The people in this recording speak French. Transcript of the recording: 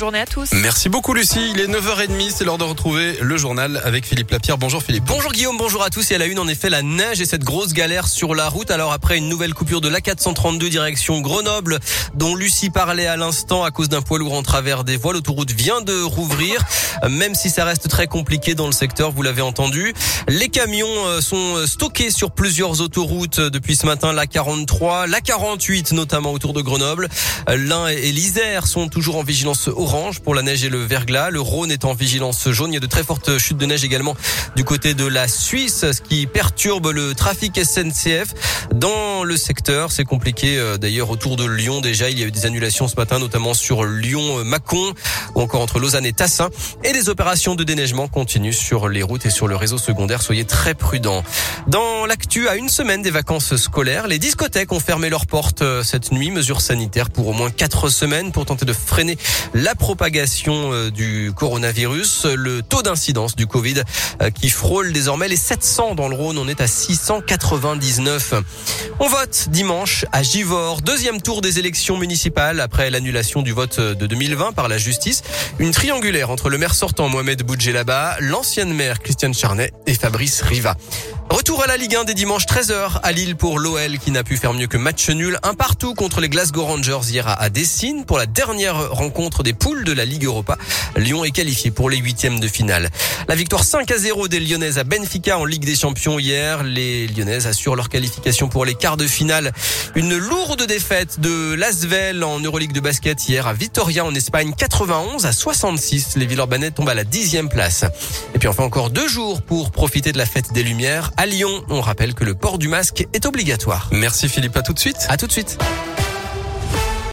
Journée à tous. Merci beaucoup Lucie, il est 9h30, c'est l'heure de retrouver le journal avec Philippe Lapierre. Bonjour Philippe. Bonjour Guillaume, bonjour à tous. Et à la une, en effet, la neige et cette grosse galère sur la route. Alors après une nouvelle coupure de l'A432 direction Grenoble, dont Lucie parlait à l'instant à cause d'un poids lourd en travers des voies, l'autoroute vient de rouvrir, même si ça reste très compliqué dans le secteur, vous l'avez entendu. Les camions euh, sont stockés sur plusieurs autoroutes depuis ce matin, la 43, la 48 notamment autour de Grenoble. L'Ain et l'Isère sont toujours en vigilance orange pour la neige et le verglas. Le Rhône est en vigilance jaune. Il y a de très fortes chutes de neige également du côté de la Suisse, ce qui perturbe le trafic SNCF dans le secteur. C'est compliqué euh, d'ailleurs autour de Lyon. Déjà, il y a eu des annulations ce matin, notamment sur Lyon-Mâcon ou encore entre Lausanne et Tassin. Et les opérations de déneigement continuent sur les routes et sur le réseau secondaire. Soyez très prudents. Dans l'actu, à une semaine des vacances scolaires, les discothèques ont fermé leurs portes euh, cette nuit. Mesures sanitaires pour au moins quatre semaines pour tenter de freiner la propagation euh, du coronavirus. Le taux d'incidence du Covid euh, qui frôle désormais les 700 dans le Rhône. On est à 699. On vote dimanche à Givors. Deuxième tour des élections municipales après l'annulation du vote de 2020 par la justice. Une triangulaire entre le maire sortant Mohamed Boudjelaba, l'ancienne maire Christiane Charnet et Fabrice Riva. Retour à la Ligue 1 des dimanches 13h à Lille pour l'OL qui n'a pu faire mieux que match nul. Un partout contre les Glasgow Rangers hier à Dessine pour la dernière rencontre des poules de la Ligue Europa. Lyon est qualifié pour les huitièmes de finale. La victoire 5 à 0 des Lyonnaises à Benfica en Ligue des Champions hier. Les Lyonnaises assurent leur qualification pour les quarts de finale. Une lourde défaite de Lasvel en Euroleague de basket hier à Vitoria en Espagne 91 à 66. Les Villeurbanais tombent à la dixième place. Et puis enfin encore deux jours pour profiter de la fête des Lumières. À On rappelle que le port du masque est obligatoire. Merci Philippe, à tout de suite. À tout de suite.